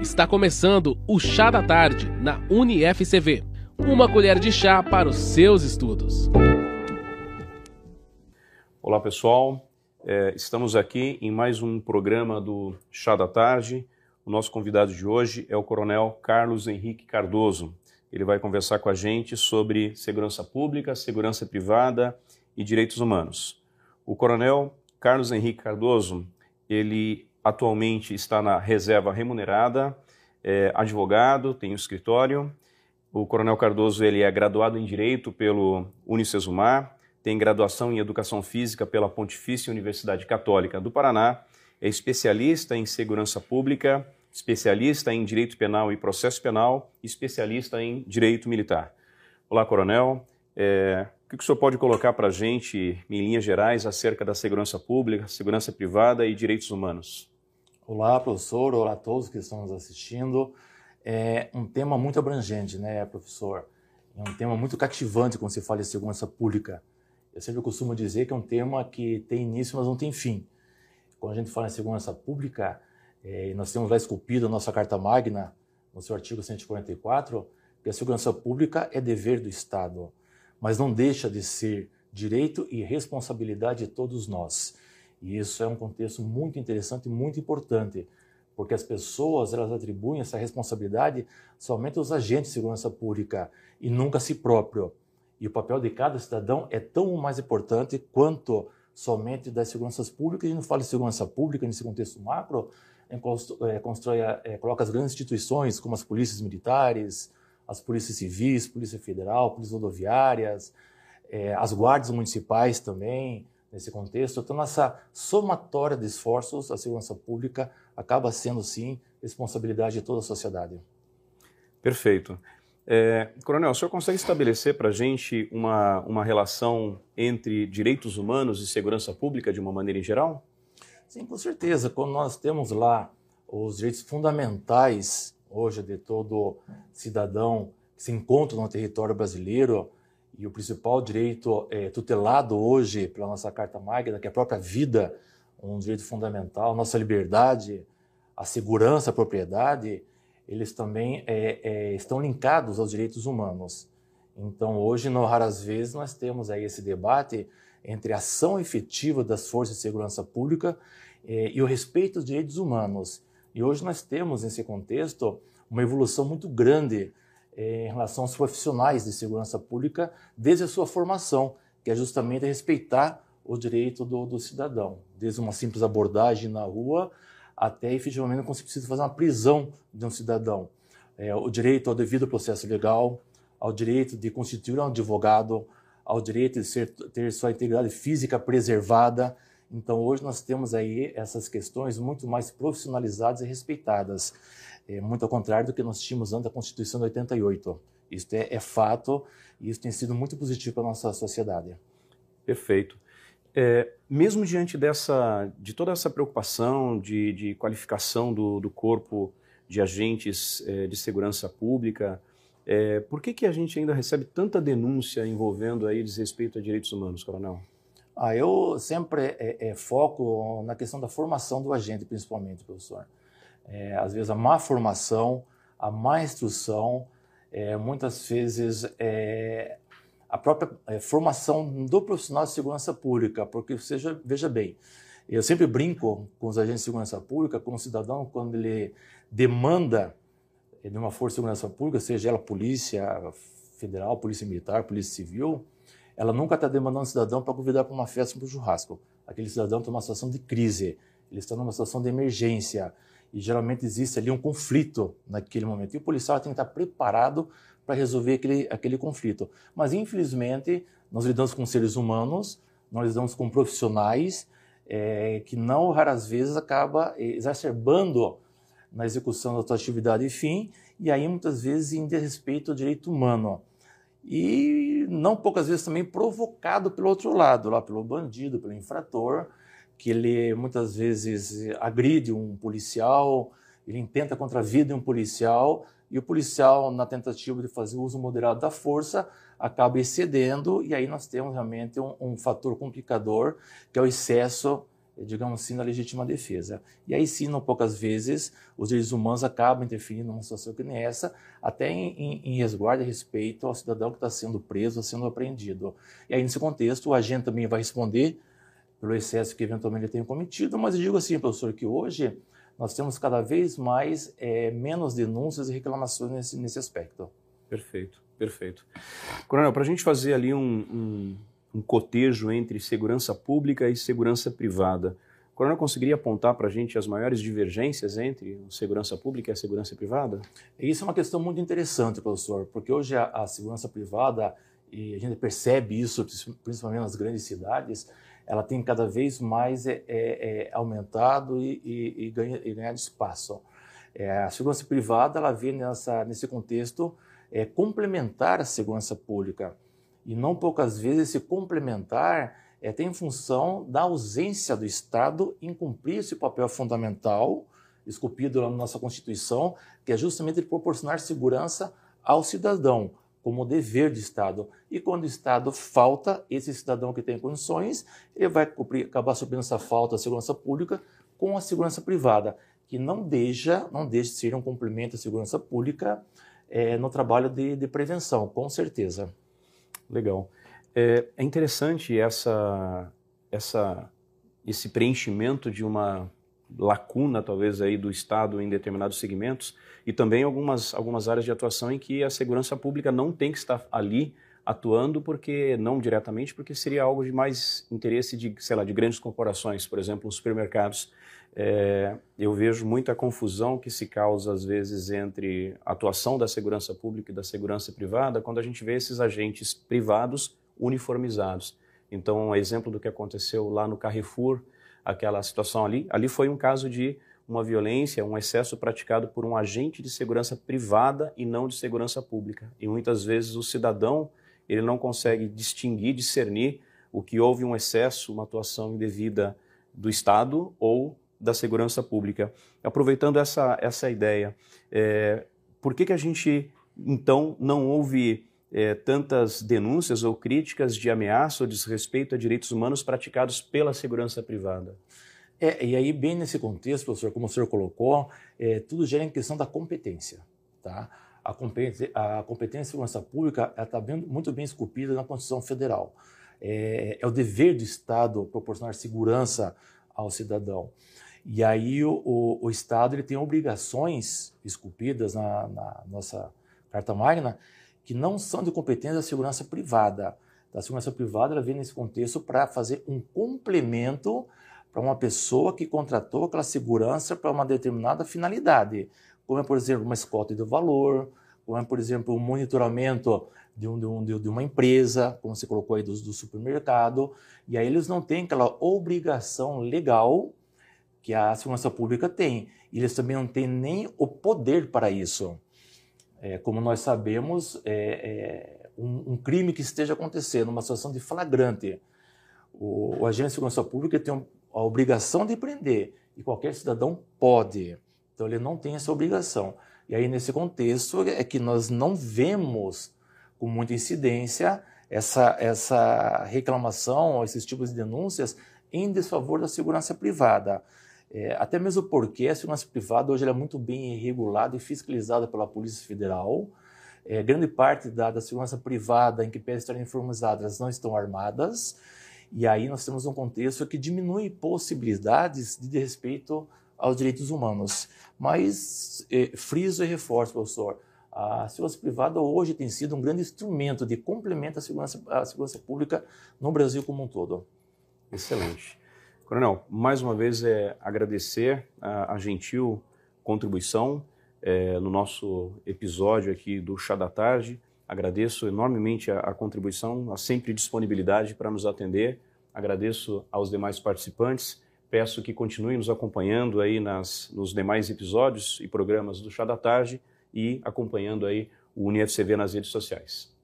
Está começando o Chá da Tarde na UniFCV. Uma colher de chá para os seus estudos. Olá pessoal, é, estamos aqui em mais um programa do Chá da Tarde. O nosso convidado de hoje é o Coronel Carlos Henrique Cardoso. Ele vai conversar com a gente sobre segurança pública, segurança privada e direitos humanos. O Coronel Carlos Henrique Cardoso, ele atualmente está na reserva remunerada, é advogado, tem um escritório. O Coronel Cardoso ele é graduado em Direito pelo Unicesumar, tem graduação em Educação Física pela Pontifícia Universidade Católica do Paraná, é especialista em Segurança Pública, especialista em Direito Penal e Processo Penal, especialista em Direito Militar. Olá, Coronel. É, o que o senhor pode colocar para a gente, em linhas gerais, acerca da segurança pública, segurança privada e direitos humanos? Olá, professor. Olá a todos que estão nos assistindo. É um tema muito abrangente, né, professor? É um tema muito cativante quando se fala em segurança pública. Eu sempre costumo dizer que é um tema que tem início, mas não tem fim. Quando a gente fala em segurança pública, é, nós temos lá esculpido a nossa Carta Magna, no seu artigo 144, que a segurança pública é dever do Estado mas não deixa de ser direito e responsabilidade de todos nós. E isso é um contexto muito interessante e muito importante, porque as pessoas elas atribuem essa responsabilidade somente aos agentes de segurança pública e nunca a si próprio. E o papel de cada cidadão é tão mais importante quanto somente das seguranças públicas. Gente não fala de segurança pública nesse contexto macro, é, constrói, é, coloca as grandes instituições como as polícias militares, as polícias civis, Polícia Federal, polícias rodoviárias, é, as guardas municipais também, nesse contexto. Então, essa somatória de esforços, a segurança pública acaba sendo, sim, responsabilidade de toda a sociedade. Perfeito. É, Coronel, o senhor consegue estabelecer para a gente uma, uma relação entre direitos humanos e segurança pública de uma maneira em geral? Sim, com certeza. Quando nós temos lá os direitos fundamentais hoje de todo cidadão que se encontra no território brasileiro e o principal direito é, tutelado hoje pela nossa Carta Magna, que é a própria vida, um direito fundamental, nossa liberdade, a segurança, a propriedade, eles também é, é, estão linkados aos direitos humanos. Então, hoje, não raras vezes, nós temos aí esse debate entre a ação efetiva das forças de segurança pública é, e o respeito aos direitos humanos. E hoje nós temos, nesse contexto, uma evolução muito grande em relação aos profissionais de segurança pública desde a sua formação, que é justamente respeitar o direito do, do cidadão, desde uma simples abordagem na rua até efetivamente quando se precisa fazer uma prisão de um cidadão. É, o direito ao devido processo legal, ao direito de constituir um advogado, ao direito de ser, ter sua integridade física preservada, então, hoje nós temos aí essas questões muito mais profissionalizadas e respeitadas, é, muito ao contrário do que nós tínhamos antes da Constituição de 88. Isso é, é fato e isso tem sido muito positivo para a nossa sociedade. Perfeito. É, mesmo diante dessa, de toda essa preocupação de, de qualificação do, do, corpo de agentes é, de segurança pública, é, por que, que a gente ainda recebe tanta denúncia envolvendo aí desrespeito a direitos humanos, coronel? Ah, eu sempre é, é, foco na questão da formação do agente, principalmente, professor. É, às vezes a má formação, a má instrução, é, muitas vezes é, a própria é, formação do profissional de segurança pública, porque seja, veja bem, eu sempre brinco com os agentes de segurança pública, com o cidadão, quando ele demanda de uma força de segurança pública, seja ela polícia federal, polícia militar, polícia civil, ela nunca está demandando um cidadão para convidar para uma festa, para um churrasco. Aquele cidadão está numa situação de crise, ele está numa situação de emergência e geralmente existe ali um conflito naquele momento. E o policial tem que estar preparado para resolver aquele, aquele conflito. Mas, infelizmente, nós lidamos com seres humanos, nós lidamos com profissionais é, que não raras vezes acaba exacerbando na execução da sua atividade e fim, e aí muitas vezes em desrespeito ao direito humano e não poucas vezes também provocado pelo outro lado, lá pelo bandido, pelo infrator, que ele muitas vezes agride um policial, ele intenta contra a vida de um policial e o policial, na tentativa de fazer uso moderado da força, acaba excedendo e aí nós temos realmente um, um fator complicador que é o excesso digamos assim, na legítima defesa. E aí sim, não poucas vezes, os direitos humanos acabam interferindo numa situação que nem essa, até em, em, resguardo e respeito ao cidadão que está sendo preso, sendo apreendido. E aí, nesse contexto, o agente também vai responder pelo excesso que eventualmente ele tenha cometido, mas eu digo assim, professor, que hoje nós temos cada vez mais é, menos denúncias e reclamações nesse, nesse aspecto. Perfeito, perfeito. Coronel, para a gente fazer ali um, um, um, cotejo entre segurança pública e segurança privada, o Coronel conseguiria apontar para a gente as maiores divergências entre a segurança pública e a segurança privada? Isso é uma questão muito interessante, professor, porque hoje a, a segurança privada, e a gente percebe isso principalmente nas grandes cidades, ela tem cada vez mais é, é, é aumentado e, e, e, ganha, e ganhado espaço. É, a segurança privada ela vem nessa, nesse contexto é, complementar a segurança pública. E não poucas vezes esse complementar é, tem função da ausência do Estado em cumprir esse papel fundamental, esculpido na nossa Constituição, que é justamente proporcionar segurança ao cidadão, como dever de Estado. E quando o Estado falta, esse cidadão que tem condições, ele vai acabar suprindo essa falta da segurança pública com a segurança privada, que não deixa, não deixa de ser um complemento à segurança pública é, no trabalho de, de, prevenção, com certeza. Legal. É, é interessante essa, essa, esse preenchimento de uma lacuna, talvez, aí do Estado em determinados segmentos, e também algumas, algumas áreas de atuação em que a segurança pública não tem que estar ali atuando porque não diretamente porque seria algo de mais interesse de sei lá de grandes corporações por exemplo os supermercados é, eu vejo muita confusão que se causa às vezes entre a atuação da segurança pública e da segurança privada quando a gente vê esses agentes privados uniformizados então exemplo do que aconteceu lá no Carrefour aquela situação ali ali foi um caso de uma violência, um excesso praticado por um agente de segurança privada e não de segurança pública. E muitas vezes o cidadão ele não consegue distinguir, discernir o que houve um excesso, uma atuação indevida do Estado ou da segurança pública. Aproveitando essa, essa ideia, é, por que, que a gente então não houve é, tantas denúncias ou críticas de ameaça ou desrespeito a direitos humanos praticados pela segurança privada? É, e aí, bem nesse contexto, professor, como o senhor colocou, é, tudo gera em questão da competência. Tá? A, competência, a competência em segurança pública está muito bem esculpida na Constituição Federal. É, é, o dever do Estado proporcionar segurança ao cidadão. E aí o, o, o Estado ele tem obrigações esculpidas na, na, nossa Carta Magna que não são de competência da segurança privada. A segurança privada ela vem nesse contexto para fazer um complemento para uma pessoa que contratou aquela segurança para uma determinada finalidade, como é, por exemplo, uma escolta de valor, como é, por exemplo, um monitoramento de, um, de, um, de uma empresa, como você colocou aí do, do supermercado, e aí eles não têm aquela obrigação legal que a segurança pública tem. E eles também não têm nem o poder para isso. É, como nós sabemos, é, é um, um, crime que esteja acontecendo, uma situação de flagrante, o, o agente de segurança pública tem um, a obrigação de prender e qualquer cidadão pode. Então ele não tem essa obrigação. E aí nesse contexto é que nós não vemos com muita incidência essa, essa reclamação, esses tipos de denúncias em desfavor da segurança privada. É, até mesmo porque a segurança privada hoje é muito bem regulada e fiscalizada pela Polícia Federal. É, grande parte da, da segurança privada em que pedem estarem informadas não estão armadas. E aí nós temos um contexto que diminui possibilidades de respeito aos direitos humanos. Mas eh, friso e reforço, professor, a segurança privada hoje tem sido um grande instrumento de complemento à segurança, à segurança pública no Brasil como um todo. Excelente. Coronel, mais uma vez é agradecer a, a gentil contribuição é, no nosso episódio aqui do Chá da Tarde. Agradeço enormemente a, a contribuição, a sempre disponibilidade para nos atender. Agradeço aos demais participantes. Peço que continuem nos acompanhando aí nas, nos demais episódios e programas do Chá da Tarde e acompanhando aí o UniFCV nas redes sociais.